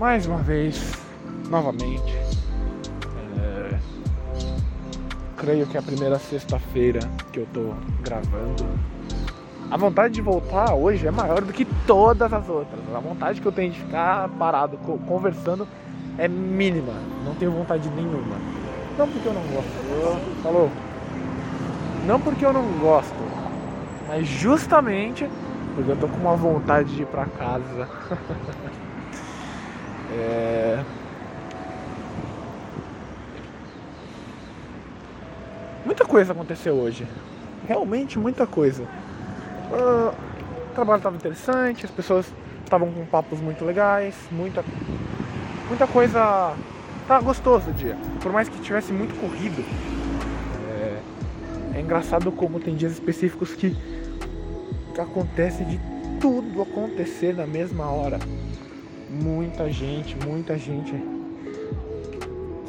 mais uma vez, novamente. É... Creio que é a primeira sexta-feira que eu tô gravando. A vontade de voltar hoje é maior do que todas as outras. A vontade que eu tenho de ficar parado conversando é mínima. Não tenho vontade nenhuma. Não porque eu não gosto. Falou. Não porque eu não gosto, mas justamente porque eu tô com uma vontade de ir pra casa. é... Muita coisa aconteceu hoje. Realmente muita coisa. Uh, o trabalho estava interessante, as pessoas estavam com papos muito legais, muita, muita coisa. Tá gostoso o dia. Por mais que tivesse muito corrido. É, é engraçado como tem dias específicos que, que acontece de tudo acontecer na mesma hora. Muita gente, muita gente.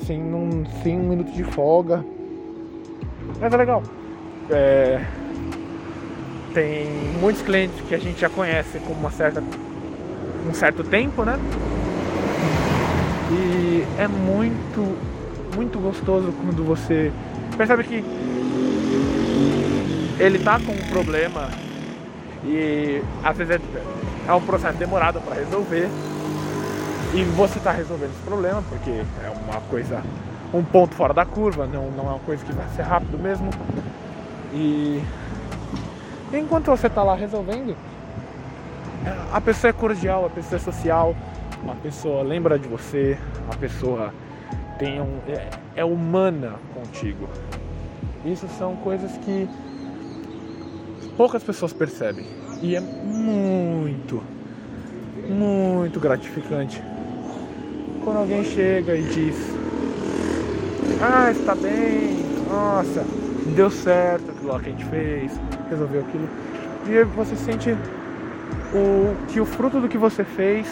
Sem um, sem um minuto de folga. Mas é legal. É, tem muitos clientes que a gente já conhece com uma certa, um certo tempo, né? E é muito, muito gostoso quando você percebe que ele tá com um problema e às vezes é, é um processo demorado para resolver e você está resolvendo esse problema porque é uma coisa, um ponto fora da curva, não, não é uma coisa que vai ser rápido mesmo. E enquanto você está lá resolvendo, a pessoa é cordial, a pessoa é social, a pessoa lembra de você, a pessoa tem um, é, é humana contigo. Isso são coisas que poucas pessoas percebem. E é muito, muito gratificante quando alguém chega e diz: Ah, está bem, nossa, deu certo aquilo que a gente fez, resolveu aquilo. E você sente o, que o fruto do que você fez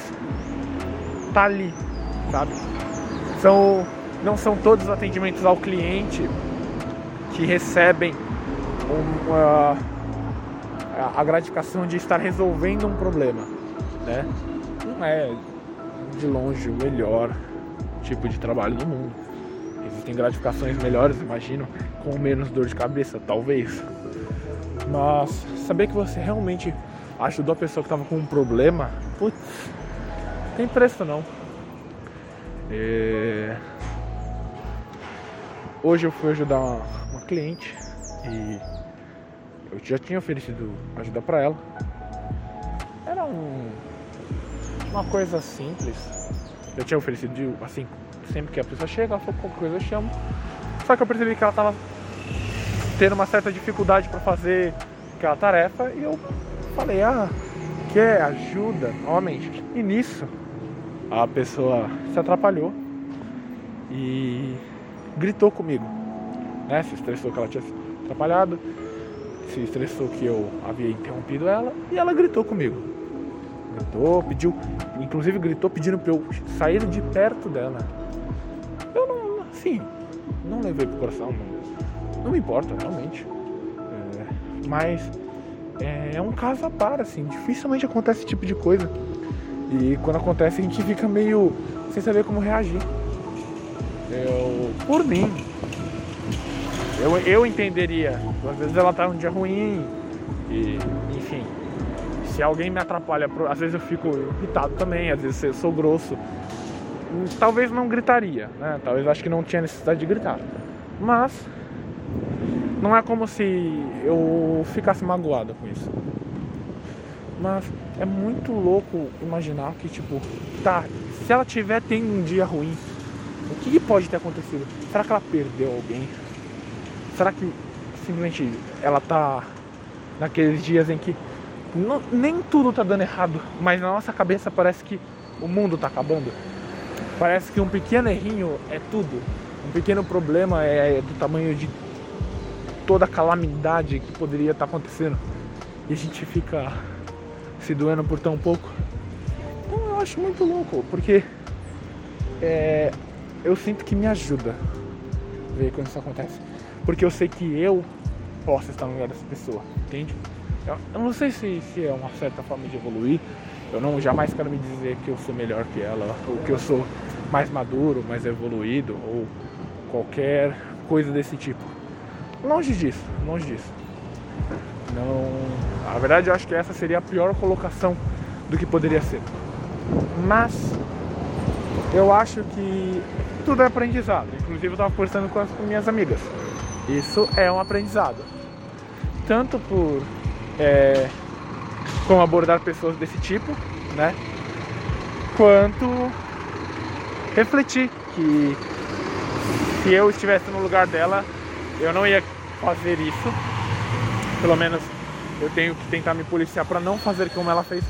tá ali, sabe? São, não são todos os atendimentos ao cliente que recebem uma, a gratificação de estar resolvendo um problema, né? Não é de longe o melhor tipo de trabalho do mundo. Existem gratificações melhores, imagino, com menos dor de cabeça, talvez. Mas saber que você realmente ajudou a pessoa que estava com um problema, putz, tem preço não. É... Hoje eu fui ajudar uma, uma cliente e eu já tinha oferecido ajuda para ela. Era um, uma coisa simples. Eu tinha oferecido assim, sempre que a pessoa chega, ela falou qualquer coisa eu chamo. Só que eu percebi que ela tava tendo uma certa dificuldade para fazer aquela tarefa e eu falei, ah, quer ajuda? Novamente. E nisso a pessoa se atrapalhou e gritou comigo. Né? Se estressou que ela tinha se atrapalhado, se estressou que eu havia interrompido ela e ela gritou comigo. Gritou, pediu, inclusive gritou pedindo para eu sair de perto dela. Eu não, assim, não levei pro coração, não não me importa, realmente. É, mas é, é, um caso a par, assim. Dificilmente acontece esse tipo de coisa. E quando acontece a gente fica meio sem saber como reagir. Eu, por mim, eu, eu entenderia. Às vezes ela tá um dia ruim e, enfim. Se alguém me atrapalha, às vezes eu fico irritado também, às vezes eu sou grosso. Talvez não gritaria, né? Talvez acho que não tinha necessidade de gritar. Mas não é como se eu ficasse magoado com isso. Mas é muito louco imaginar que, tipo, tá, se ela tiver tendo um dia ruim, o que pode ter acontecido? Será que ela perdeu alguém? Será que simplesmente ela tá naqueles dias em que não, nem tudo tá dando errado, mas na nossa cabeça parece que o mundo tá acabando? Parece que um pequeno errinho é tudo. Um pequeno problema é do tamanho de toda a calamidade que poderia estar acontecendo e a gente fica se doendo por tão pouco. Então eu acho muito louco, porque é, eu sinto que me ajuda ver quando isso acontece. Porque eu sei que eu posso estar no lugar dessa pessoa, entende? Eu, não sei se, se é uma certa forma de evoluir, Eu não jamais quero me dizer que eu sou melhor que ela, ou que eu sou mais maduro, mais evoluído, ou qualquer coisa desse tipo. Longe disso, longe disso. Não. A verdade eu acho que essa seria a pior colocação do que poderia ser. Mas eu acho que tudo é aprendizado. Inclusive eu estava conversando com as com minhas amigas. Isso é um aprendizado. Tanto por é, como abordar pessoas desse tipo, né? Quanto refletir que se eu estivesse no lugar dela, eu não ia fazer isso. Pelo menos eu tenho que tentar me policiar para não fazer como ela fez,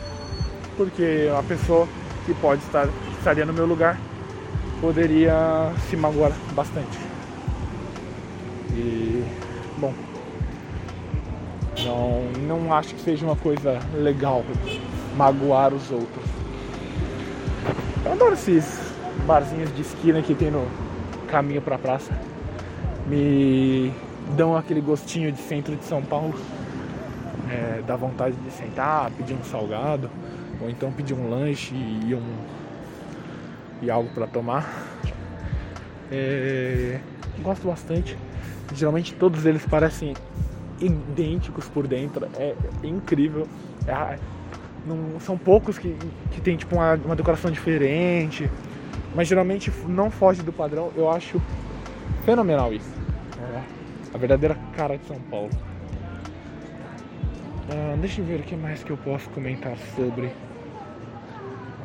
porque a pessoa que pode estar estaria no meu lugar poderia se magoar bastante. E bom, não, não acho que seja uma coisa legal magoar os outros. Eu adoro esses barzinhos de esquina que tem no caminho pra praça. Me dão aquele gostinho de centro de São Paulo. É, dá vontade de sentar, pedir um salgado, ou então pedir um lanche e, um, e algo para tomar. É, gosto bastante. Geralmente todos eles parecem idênticos por dentro. É, incrível. É, não, são poucos que, que tem tipo uma, uma decoração diferente. Mas geralmente não foge do padrão. Eu acho fenomenal isso. É a verdadeira cara de São Paulo. Ah, deixa eu ver o que mais que eu posso comentar sobre.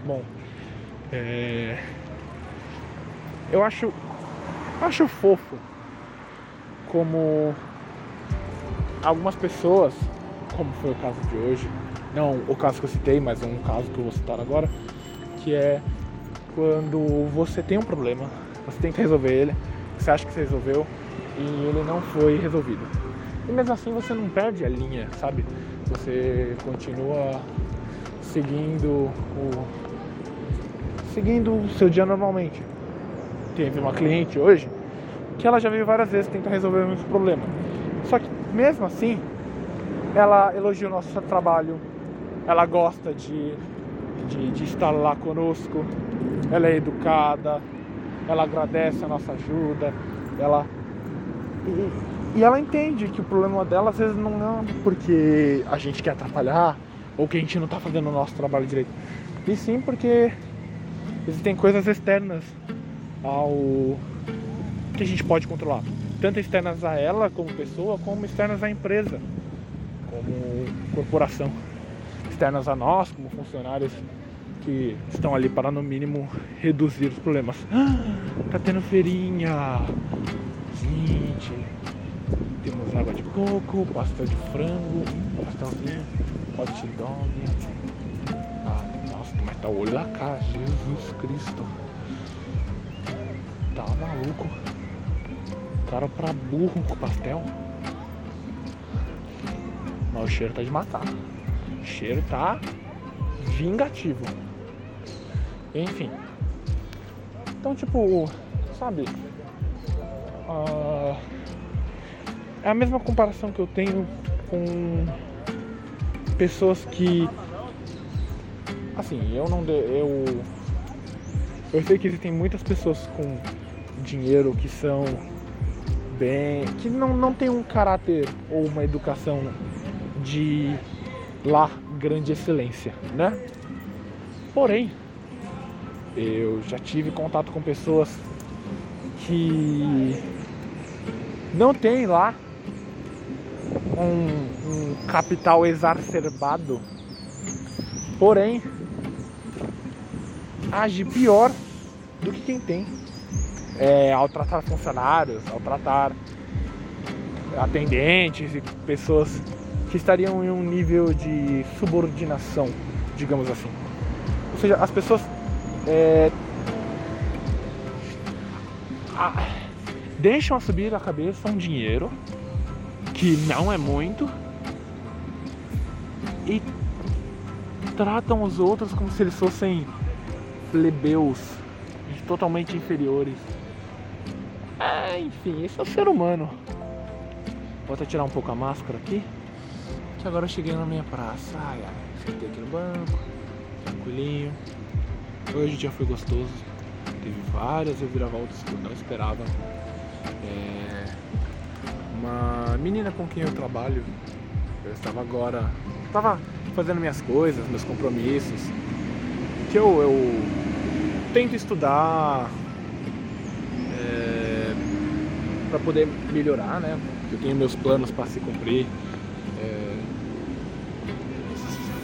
Bom, é... eu acho, acho fofo como algumas pessoas, como foi o caso de hoje, não o caso que eu citei, mas um caso que eu vou citar agora, que é quando você tem um problema, você tenta resolver ele, você acha que você resolveu e ele não foi resolvido. E mesmo assim você não perde a linha, sabe? Você continua seguindo o seguindo o seu dia normalmente. Teve uma cliente hoje que ela já veio várias vezes tentar resolver o mesmo problema. Só que mesmo assim, ela elogia o nosso trabalho, ela gosta de, de, de estar lá conosco, ela é educada, ela agradece a nossa ajuda, ela. E, e ela entende que o problema dela às vezes não é porque a gente quer atrapalhar ou que a gente não está fazendo o nosso trabalho direito. E sim porque existem coisas externas ao que a gente pode controlar tanto externas a ela como pessoa, como externas à empresa, como corporação, externas a nós como funcionários que estão ali para no mínimo reduzir os problemas. Ah, tá tendo feirinha, gente. Temos água de coco, pasta de frango, pastelzinho, hot dog. Ah, nossa, mas tá olho lá cá, Jesus Cristo. Tá maluco cara pra burro com pastel. Mas o cheiro tá de matar. O cheiro tá vingativo. Enfim. Então, tipo, sabe? Uh, é a mesma comparação que eu tenho com pessoas que. Assim, eu não. Eu. Eu sei que existem muitas pessoas com dinheiro que são bem. que não, não tem um caráter ou uma educação de lá grande excelência, né? Porém, eu já tive contato com pessoas que não tem lá um, um capital exacerbado, porém age pior do que quem tem é, ao tratar funcionários, ao tratar atendentes e pessoas que estariam em um nível de subordinação, digamos assim. Ou seja, as pessoas é, a, deixam a subir a cabeça um dinheiro que não é muito e tratam os outros como se eles fossem plebeus totalmente inferiores enfim, esse é o ser humano. Vou até tirar um pouco a máscara aqui. Que agora eu cheguei na minha praça. Ai, ai, sentei aqui no banco. tranquilinho. Hoje o dia foi gostoso. Teve várias reviravoltas que eu não esperava. É... Uma menina com quem eu trabalho, eu estava agora. Estava fazendo minhas coisas, meus compromissos. Que eu, eu tento estudar é... para poder melhorar, né? Eu tenho meus planos para se cumprir. É...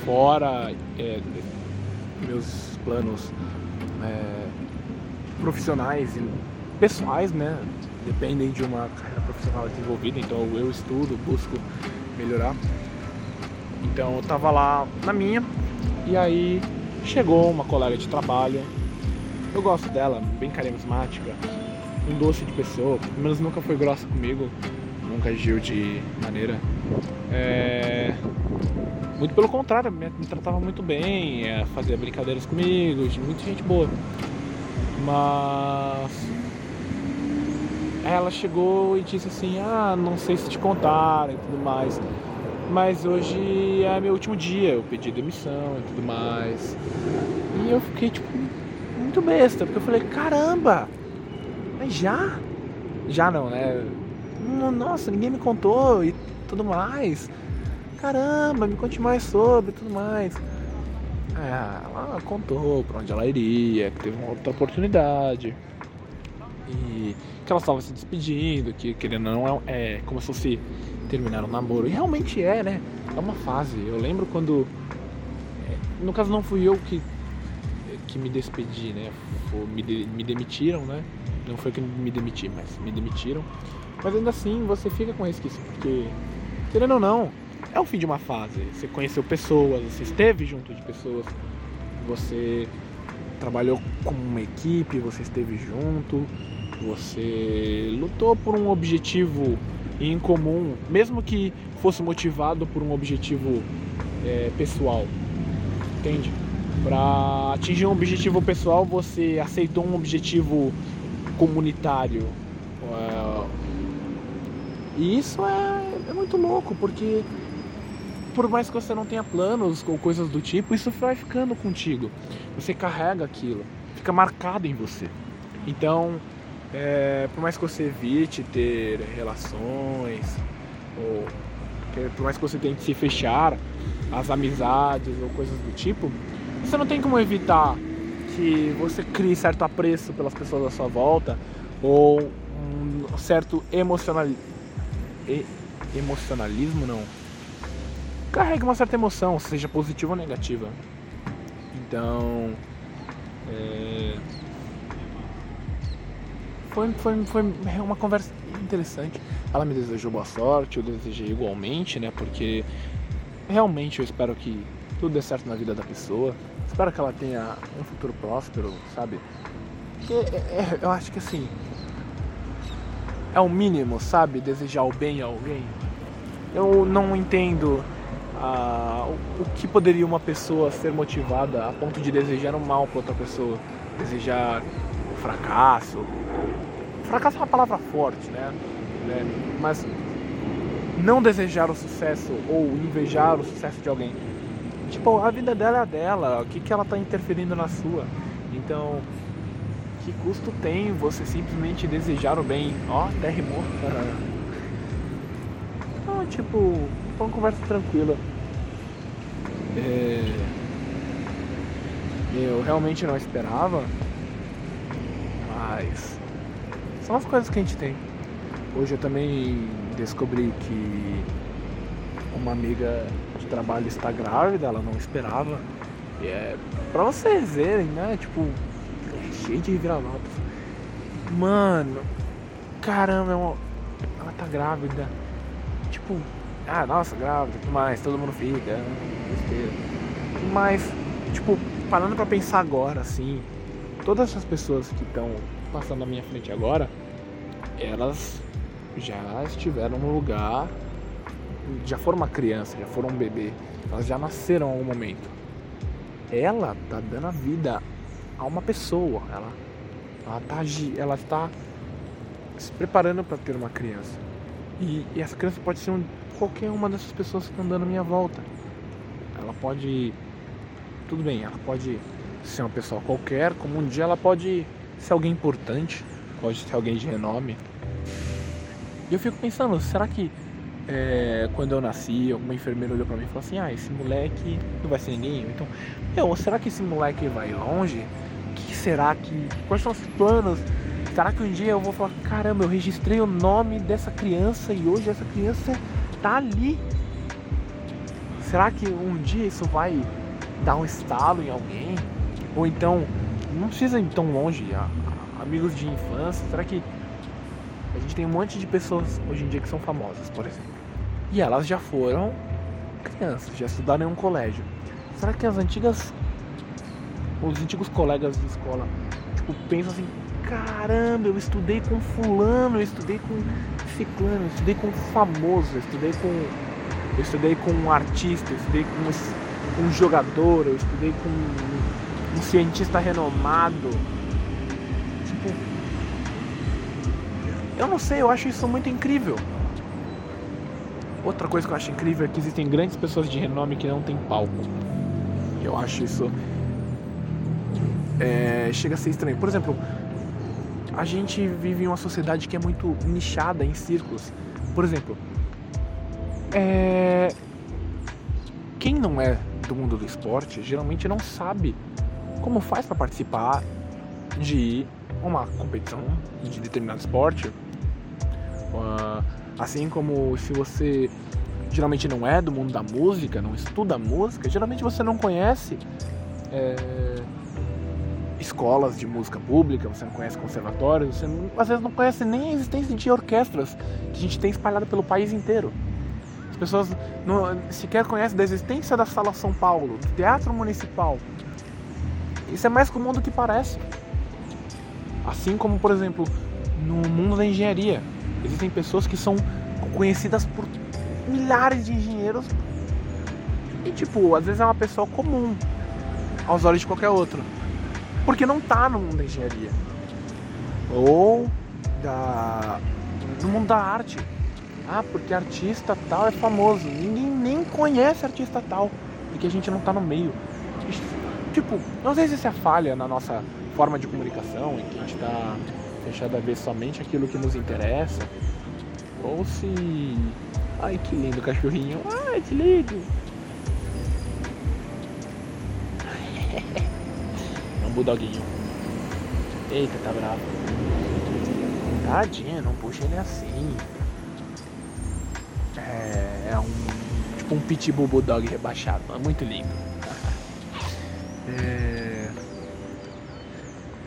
Fora é, meus planos é, profissionais e pessoais, né? Dependem de uma carreira profissional desenvolvida, então eu estudo, busco melhorar. Então eu tava lá na minha e aí chegou uma colega de trabalho. Eu gosto dela, bem carismática, um doce de pessoa, pelo menos nunca foi grossa comigo, nunca agiu de maneira. É... Muito pelo contrário, me, tratava muito bem, é, fazia brincadeiras comigo, muita gente boa. Mas ela chegou e disse assim, ah, não sei se te contaram e tudo mais. Mas hoje é meu último dia, eu pedi demissão e tudo mais. E eu fiquei tipo muito besta, porque eu falei, caramba! Mas já? Já não, né? Nossa, ninguém me contou e tudo mais caramba, me conte mais sobre tudo mais. É, ela contou pra onde ela iria, que teve uma outra oportunidade. E que ela estava se despedindo, que querendo ou não é, é como se fosse terminar um namoro. E realmente é, né? É uma fase. Eu lembro quando. É, no caso não fui eu que, que me despedi, né? Me, de, me demitiram, né? Não foi que me demiti, mas me demitiram. Mas ainda assim você fica com resquício, porque, querendo ou não, é o fim de uma fase. Você conheceu pessoas, você esteve junto de pessoas, você trabalhou com uma equipe, você esteve junto, você lutou por um objetivo em comum, mesmo que fosse motivado por um objetivo é, pessoal, entende? Para atingir um objetivo pessoal, você aceitou um objetivo comunitário. É, e isso é, é muito louco, porque por mais que você não tenha planos ou coisas do tipo, isso vai ficando contigo. Você carrega aquilo, fica marcado em você. Então, é, por mais que você evite ter relações, ou por mais que você tente se fechar as amizades ou coisas do tipo, você não tem como evitar que você crie certo apreço pelas pessoas à sua volta ou um certo emocional... E... emocionalismo, não carrega uma certa emoção, seja positiva ou negativa. Então. É... Foi, foi, foi uma conversa interessante. Ela me desejou boa sorte, eu desejei igualmente, né? Porque realmente eu espero que tudo dê certo na vida da pessoa. Espero que ela tenha um futuro próspero, sabe? Porque é, é, eu acho que assim. É o mínimo, sabe? Desejar o bem a alguém. Eu não entendo o, que poderia uma pessoa ser motivada a ponto de desejar o mal para outra pessoa, desejar o fracasso. Fracasso é uma palavra forte, né? né? Mas não desejar o sucesso ou invejar o sucesso de alguém. Tipo, a vida dela é a dela, o que, que ela está interferindo na sua? Então, que custo tem você simplesmente desejar o bem? Ó, oh, até rimou. Então, tipo, foi uma conversa tranquila. É... Eu realmente não esperava, mas são as coisas que a gente tem. Hoje eu também descobri que uma amiga trabalho está grávida, ela não esperava. E é pra vocês verem, né? Tipo, é cheio de vira-latas. Mano, caramba, é ela tá grávida. Tipo, ah, nossa, grávida, mais, todo mundo fica, besteira. Mas, tipo, parando pra pensar agora, assim, todas essas pessoas que estão passando na minha frente agora, elas já estiveram no lugar, já foram uma criança, já foram um bebê, elas já nasceram em algum momento. Ela tá dando a vida a uma pessoa, ela, ela tá ela está se preparando para ter uma criança. E, e essa criança pode ser um, qualquer uma dessas pessoas que estão dando a minha volta. Ela pode tudo bem, ela pode ser uma pessoa qualquer, como um dia ela pode ser alguém importante, pode ser alguém de renome. E eu fico pensando, será que é, quando eu nasci, alguma enfermeira olhou pra mim e falou assim, ah, esse moleque não vai ser ninguém? Então, meu, será que esse moleque vai longe? O que será que. Quais são os planos? Será que um dia eu vou falar, caramba, eu registrei o nome dessa criança e hoje essa criança tá ali? Será que um dia isso vai dar um estalo em alguém? Ou então, não precisa ir tão longe, amigos de infância, será que a gente tem um monte de pessoas hoje em dia que são famosas, por exemplo. E elas já foram crianças, já estudaram em um colégio. Será que as antigas. Os antigos colegas de escola, tipo, pensam assim, caramba, eu estudei com fulano, eu estudei com ciclano, eu estudei com famoso, eu estudei com. Eu estudei com um artista, eu estudei com um jogador, eu estudei com um cientista renomado. Tipo, eu não sei, eu acho isso muito incrível. Outra coisa que eu acho incrível é que existem grandes pessoas de renome que não têm palco. Eu acho isso. É, chega a ser estranho. Por exemplo, a gente vive em uma sociedade que é muito nichada em círculos. Por exemplo, é... quem não é do mundo do esporte geralmente não sabe como faz para participar de uma competição de determinado esporte Assim como se você geralmente não é do mundo da música, não estuda música, geralmente você não conhece é, escolas de música pública, você não conhece conservatórios, você não, às vezes não conhece nem a existência de orquestras que a gente tem espalhado pelo país inteiro. As pessoas não, sequer conhecem da existência da Sala São Paulo, do Teatro Municipal. Isso é mais comum do que parece. Assim como, por exemplo, no mundo da engenharia. Existem pessoas que são conhecidas por milhares de engenheiros e, tipo, às vezes é uma pessoa comum aos olhos de qualquer outro. Porque não tá no mundo da engenharia. Ou da, no mundo da arte. Ah, porque artista tal é famoso. Ninguém nem conhece artista tal. Porque a gente não tá no meio. Tipo, não sei se isso é falha na nossa forma de comunicação, em que a gente tá fechado a ver somente aquilo que nos interessa, ou se. Ai que lindo cachorrinho! Ai que lindo! É um bulldoguinho. Eita, tá bravo. Tadinha, não puxa ele assim. É, é um. Tipo um pitbull bulldog rebaixado. É muito lindo. É...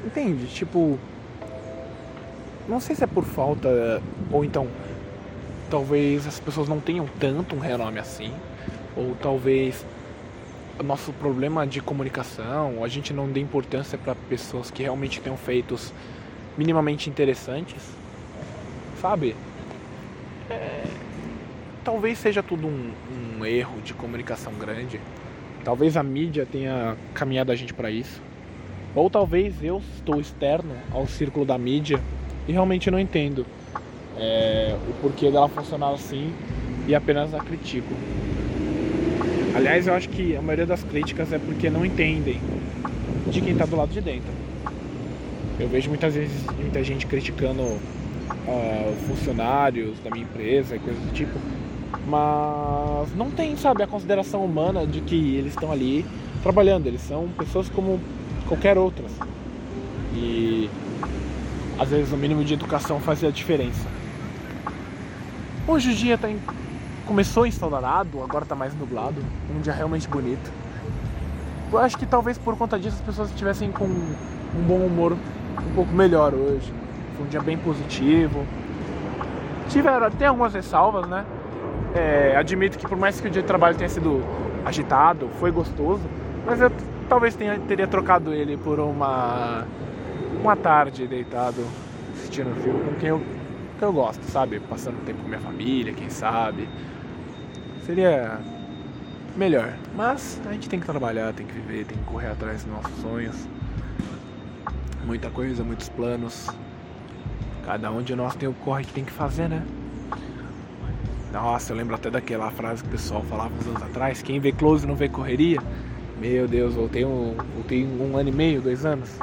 Entende? Tipo, não sei se é por falta ou então talvez as pessoas não tenham tanto um renome assim, ou talvez o nosso problema de comunicação, a gente não dê importância para pessoas que realmente tenham feitos minimamente interessantes, sabe? É, talvez seja tudo um, um erro de comunicação grande. Talvez a mídia tenha caminhado a gente para isso. Ou talvez eu estou externo ao círculo da mídia e realmente não entendo é, o porquê dela funcionar assim e apenas a critico. Aliás, eu acho que a maioria das críticas é porque não entendem de quem está do lado de dentro. Eu vejo muitas vezes muita gente criticando uh, funcionários da minha empresa e coisas do tipo, mas não tem, sabe, a consideração humana de que eles estão ali trabalhando, eles são pessoas como qualquer outras. E às vezes o mínimo de educação fazia a diferença. Hoje o dia tá em... começou ensolarado, agora tá mais nublado, um dia realmente bonito. Eu acho que talvez por conta disso as pessoas estivessem com um bom humor um pouco melhor hoje. Foi um dia bem positivo. Tiveram, tem algumas ressalvas, né? É, admito que por mais que o dia de trabalho tenha sido agitado, foi gostoso, mas eu talvez tenha, teria trocado ele por uma uma tarde deitado assistindo um filme com quem eu, que eu gosto, sabe? Passando tempo com minha família, quem sabe. Seria melhor. Mas a gente tem que trabalhar, tem que viver, tem que correr atrás dos nossos sonhos. Muita coisa, muitos planos. Cada um de nós tem o corre que tem que fazer, né? Nossa, eu lembro até daquela frase que o pessoal falava uns anos atrás: quem vê close não vê correria. Meu Deus, voltei um, voltei um ano e meio, dois anos.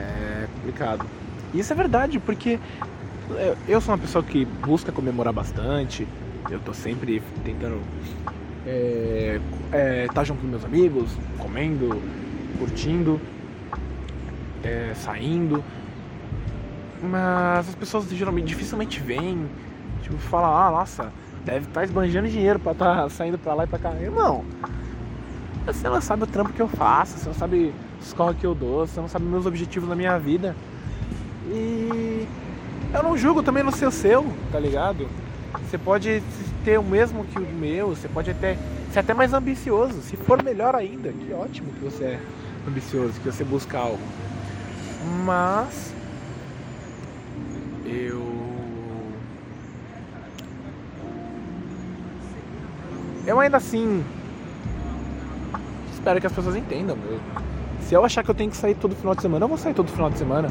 É complicado. Isso é verdade, porque eu sou uma pessoa que busca comemorar bastante. Eu tô sempre tentando é, é, tá junto com meus amigos, comendo, curtindo, é, saindo. Mas as pessoas geralmente dificilmente vêm, tipo, falam, ah, nossa, deve estar tá esbanjando dinheiro pra estar tá saindo pra lá e pra cá. Irmão, você não sabe o trampo que eu faço, você não sabe corres que eu dou, você não sabe meus objetivos na minha vida. E eu não julgo também no seu seu, tá ligado? Você pode ter o mesmo que o meu, você pode até ser até mais ambicioso. Se for melhor ainda, que ótimo que você é ambicioso, que você busca algo. Mas eu eu ainda assim espero que as pessoas entendam. Se eu achar que eu tenho que sair todo final de semana, eu vou sair todo final de semana.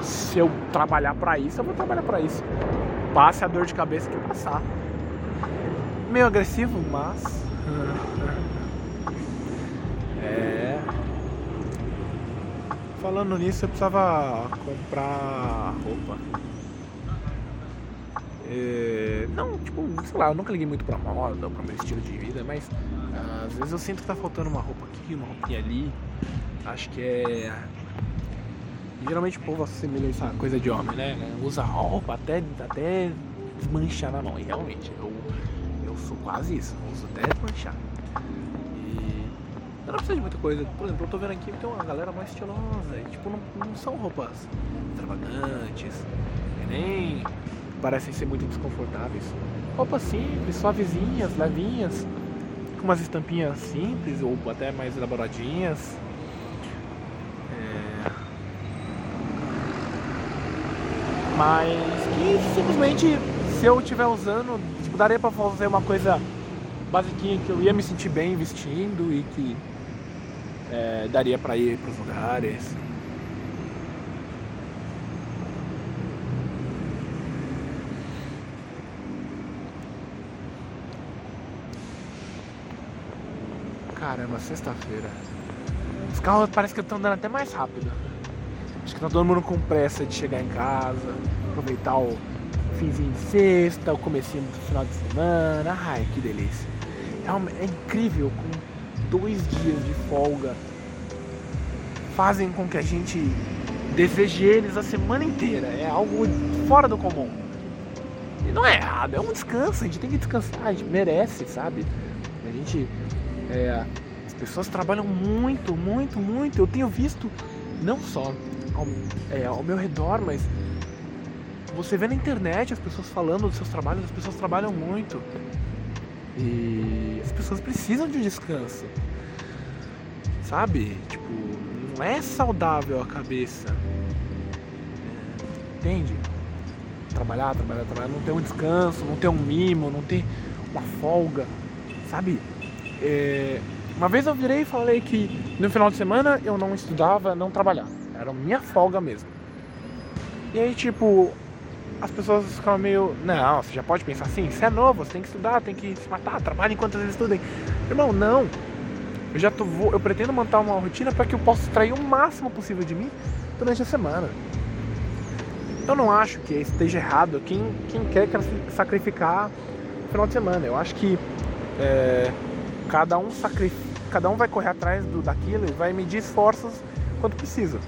Se eu trabalhar para isso, eu vou trabalhar para isso. Passe a dor de cabeça que passar. Meio agressivo, mas. É. Falando nisso, eu precisava comprar roupa. É... Não, tipo, sei lá, eu nunca liguei muito pra moda, pra meu estilo de vida, mas às vezes eu sinto que tá faltando uma roupa aqui, uma roupinha ali. Acho que é. Geralmente o povo assemelha isso a coisa de homem, né? Usa roupa até, até desmanchar na mão. E realmente, eu sou quase isso, uso até manchar. E eu não preciso de muita coisa. Por exemplo, eu tô vendo aqui que tem uma galera mais estilosa. E, tipo, não, não são roupas extravagantes, nem parecem ser muito desconfortáveis. Roupas simples, suavezinhas, levinhas, com umas estampinhas simples ou até mais elaboradinhas. Mas que simplesmente se eu estiver usando daria pra fazer uma coisa basiquinha que eu ia me sentir bem vestindo e que é, daria para ir para os lugares. Caramba, sexta-feira. Os carros parece que estão andando até mais rápido. Acho que tá todo mundo com pressa de chegar em casa, aproveitar o, finzinho de sexta, o comecinho do final de semana. Ai, que delícia. É, é incrível com dois dias de folga fazem com que a gente deseje eles a semana inteira. É algo fora do comum. E não é errado, é um descanso, a gente tem que descansar, a gente merece, sabe? A gente. É, as pessoas trabalham muito, muito, muito. Eu tenho visto não só ao, é, ao meu redor, mas você vê na internet as pessoas falando dos seus trabalhos, as pessoas trabalham muito. E as pessoas precisam de um descanso. Sabe? Tipo, não é saudável a cabeça. É, entende? Trabalhar, trabalhar, trabalhar, não ter um descanso, não ter um mimo, não ter uma folga. Sabe? É, uma vez eu virei e falei que no final de semana eu não estudava, não trabalhava. Era minha folga mesmo. E aí, tipo, as pessoas ficam meio. Não, você já pode pensar assim, você é novo, você tem que estudar, tem que se matar, trabalhe enquanto eles estudem. Irmão, não. Eu já tô, vou, eu pretendo montar uma rotina para que eu possa extrair o máximo possível de mim durante a semana. Eu não acho que esteja errado quem, quem quer sacrificar o final de semana. Eu acho que é, cada, um sacrifica, cada um vai correr atrás do, daquilo e vai medir esforços quanto precisa.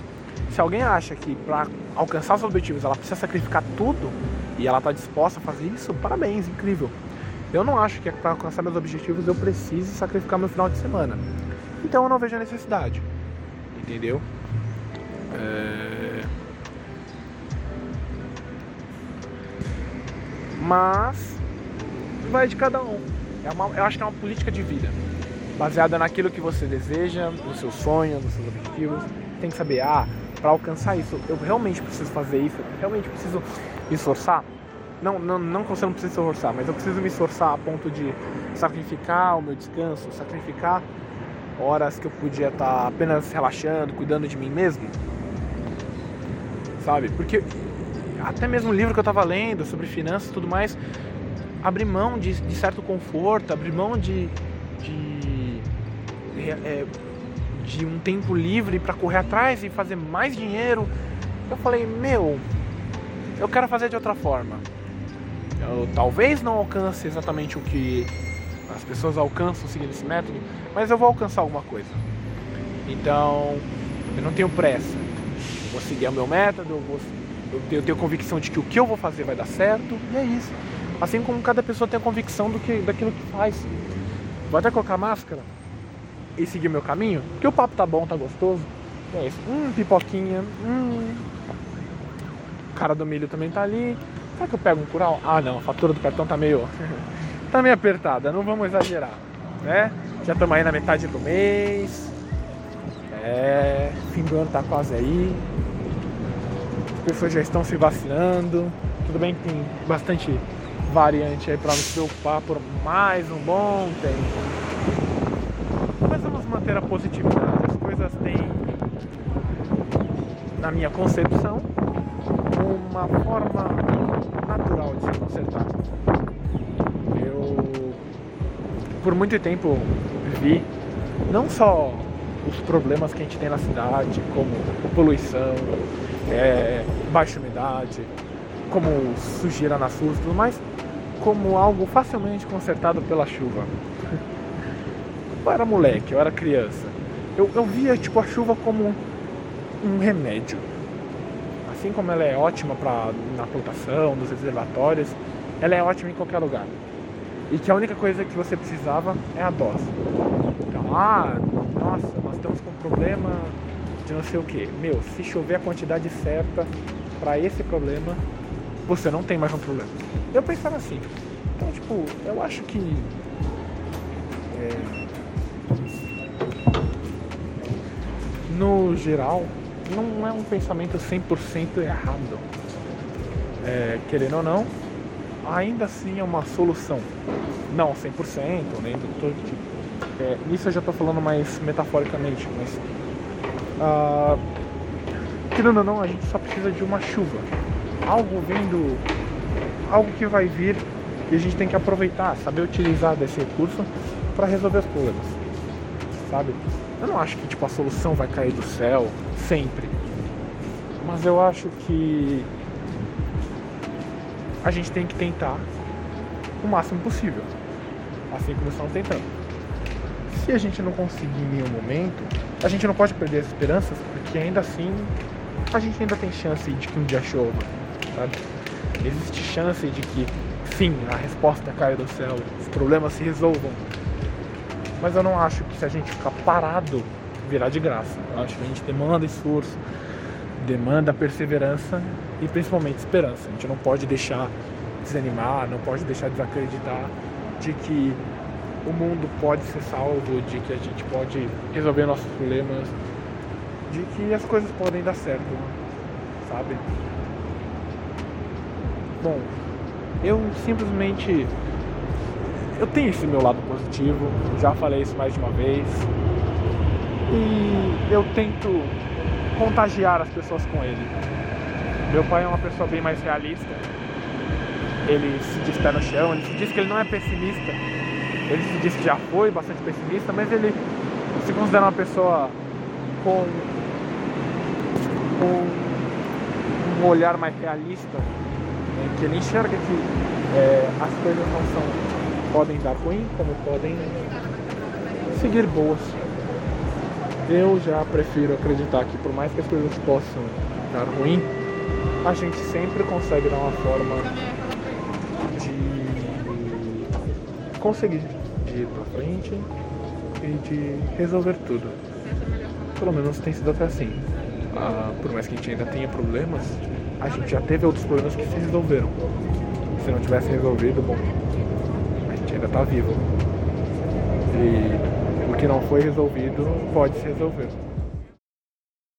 Se alguém acha que para alcançar os objetivos ela precisa sacrificar tudo e ela está disposta a fazer isso, parabéns, incrível. Eu não acho que é para alcançar meus objetivos eu precise sacrificar meu final de semana. Então eu não vejo a necessidade. Entendeu? É... Mas vai de cada um. É uma, eu acho que é uma política de vida. Baseada naquilo que você deseja, nos seus sonhos, nos seus objetivos. Tem que saber, ah, para alcançar isso, eu realmente preciso fazer isso, eu realmente preciso me esforçar. Não, não, não que você não precise se esforçar, mas eu preciso me esforçar a ponto de sacrificar o meu descanso, sacrificar horas que eu podia estar apenas relaxando, cuidando de mim mesmo. Sabe? Porque até mesmo o livro que eu estava lendo sobre finanças e tudo mais, abrir mão de, de certo conforto, abrir mão de, de é, de um tempo livre para correr atrás e fazer mais dinheiro. Eu falei, meu, eu quero fazer de outra forma. Eu talvez não alcance exatamente o que as pessoas alcançam seguindo esse método, mas eu vou alcançar alguma coisa. Então, eu não tenho pressa. Vou seguir o meu método, eu, vou, eu, tenho, eu tenho convicção de que o que eu vou fazer vai dar certo, e é isso. Assim como cada pessoa tem a convicção do que, daquilo que faz. Vou até colocar máscara e seguir o meu caminho, porque o papo tá bom, tá gostoso. É isso. Hum, pipoquinha. Hum. O cara do milho também tá ali. Será que eu pego um cural? Ah não, a fatura do cartão tá meio. tá meio apertada, não vamos exagerar. Né? Já estamos aí na metade do mês. É. Fim do ano tá quase aí. As pessoas já estão se vacinando. Tudo bem que tem bastante variante aí para nos preocupar por mais um bom tempo. Manter a positividade. As coisas têm, na minha concepção, uma forma natural de se consertar. Eu, por muito tempo, vi não só os problemas que a gente tem na cidade, como poluição, é, baixa umidade, como sujeira nas ruas e tudo mais, como algo facilmente consertado pela chuva. Eu era moleque, eu era criança. Eu, eu via tipo a chuva como um remédio. Assim como ela é ótima para na plantação, nos reservatórios, ela é ótima em qualquer lugar. E que a única coisa que você precisava é a dose. Então, ah, nossa, nós estamos com um problema de não sei o que. Meu, se chover a quantidade certa para esse problema, você não tem mais um problema. Eu pensava assim. Então, tipo, eu acho que. É, no geral, não é um pensamento 100% errado. É, querendo ou não, ainda assim é uma solução. Não 100%, nem do todo tipo. É, isso eu já estou falando mais metaforicamente, mas. Uh, querendo ou não, a gente só precisa de uma chuva. Algo vindo. Algo que vai vir e a gente tem que aproveitar, saber utilizar desse recurso para resolver os problemas. Sabe? Eu não acho que tipo a solução vai cair do céu sempre. Mas eu acho que a gente tem que tentar o máximo possível. Assim como estamos tentando. Se a gente não conseguir em nenhum momento, a gente não pode perder as esperanças, porque ainda assim a gente ainda tem chance de que um dia chova, sabe? Existe chance de que sim, a resposta caia do céu, os problemas se resolvam. Mas eu não acho que se a gente ficar parado, virá de graça. Eu acho que a gente demanda esforço, demanda perseverança e principalmente esperança. A gente não pode deixar desanimar, não pode deixar desacreditar de que o mundo pode ser salvo, de que a gente pode resolver nossos problemas, de que as coisas podem dar certo, sabe? Bom, eu simplesmente eu tenho esse meu lado positivo, já falei isso mais de uma vez. E eu tento contagiar as pessoas com ele. Meu pai é uma pessoa bem mais realista. Ele se diz pé no chão, ele se diz que ele não é pessimista. Ele se diz que já foi bastante pessimista, mas ele se considera uma pessoa com, com um olhar mais realista que ele enxerga que é, as coisas não são podem dar ruim, como podem seguir boas. Eu já prefiro acreditar que por mais que as coisas possam dar ruim, a gente sempre consegue dar uma forma de conseguir de ir pra frente e de resolver tudo. Pelo menos tem sido até assim. Ah, por mais que a gente ainda tenha problemas, a gente já teve outros problemas que se resolveram. Se não tivesse resolvido, bom, ainda está vivo. E o que não foi resolvido pode se resolver.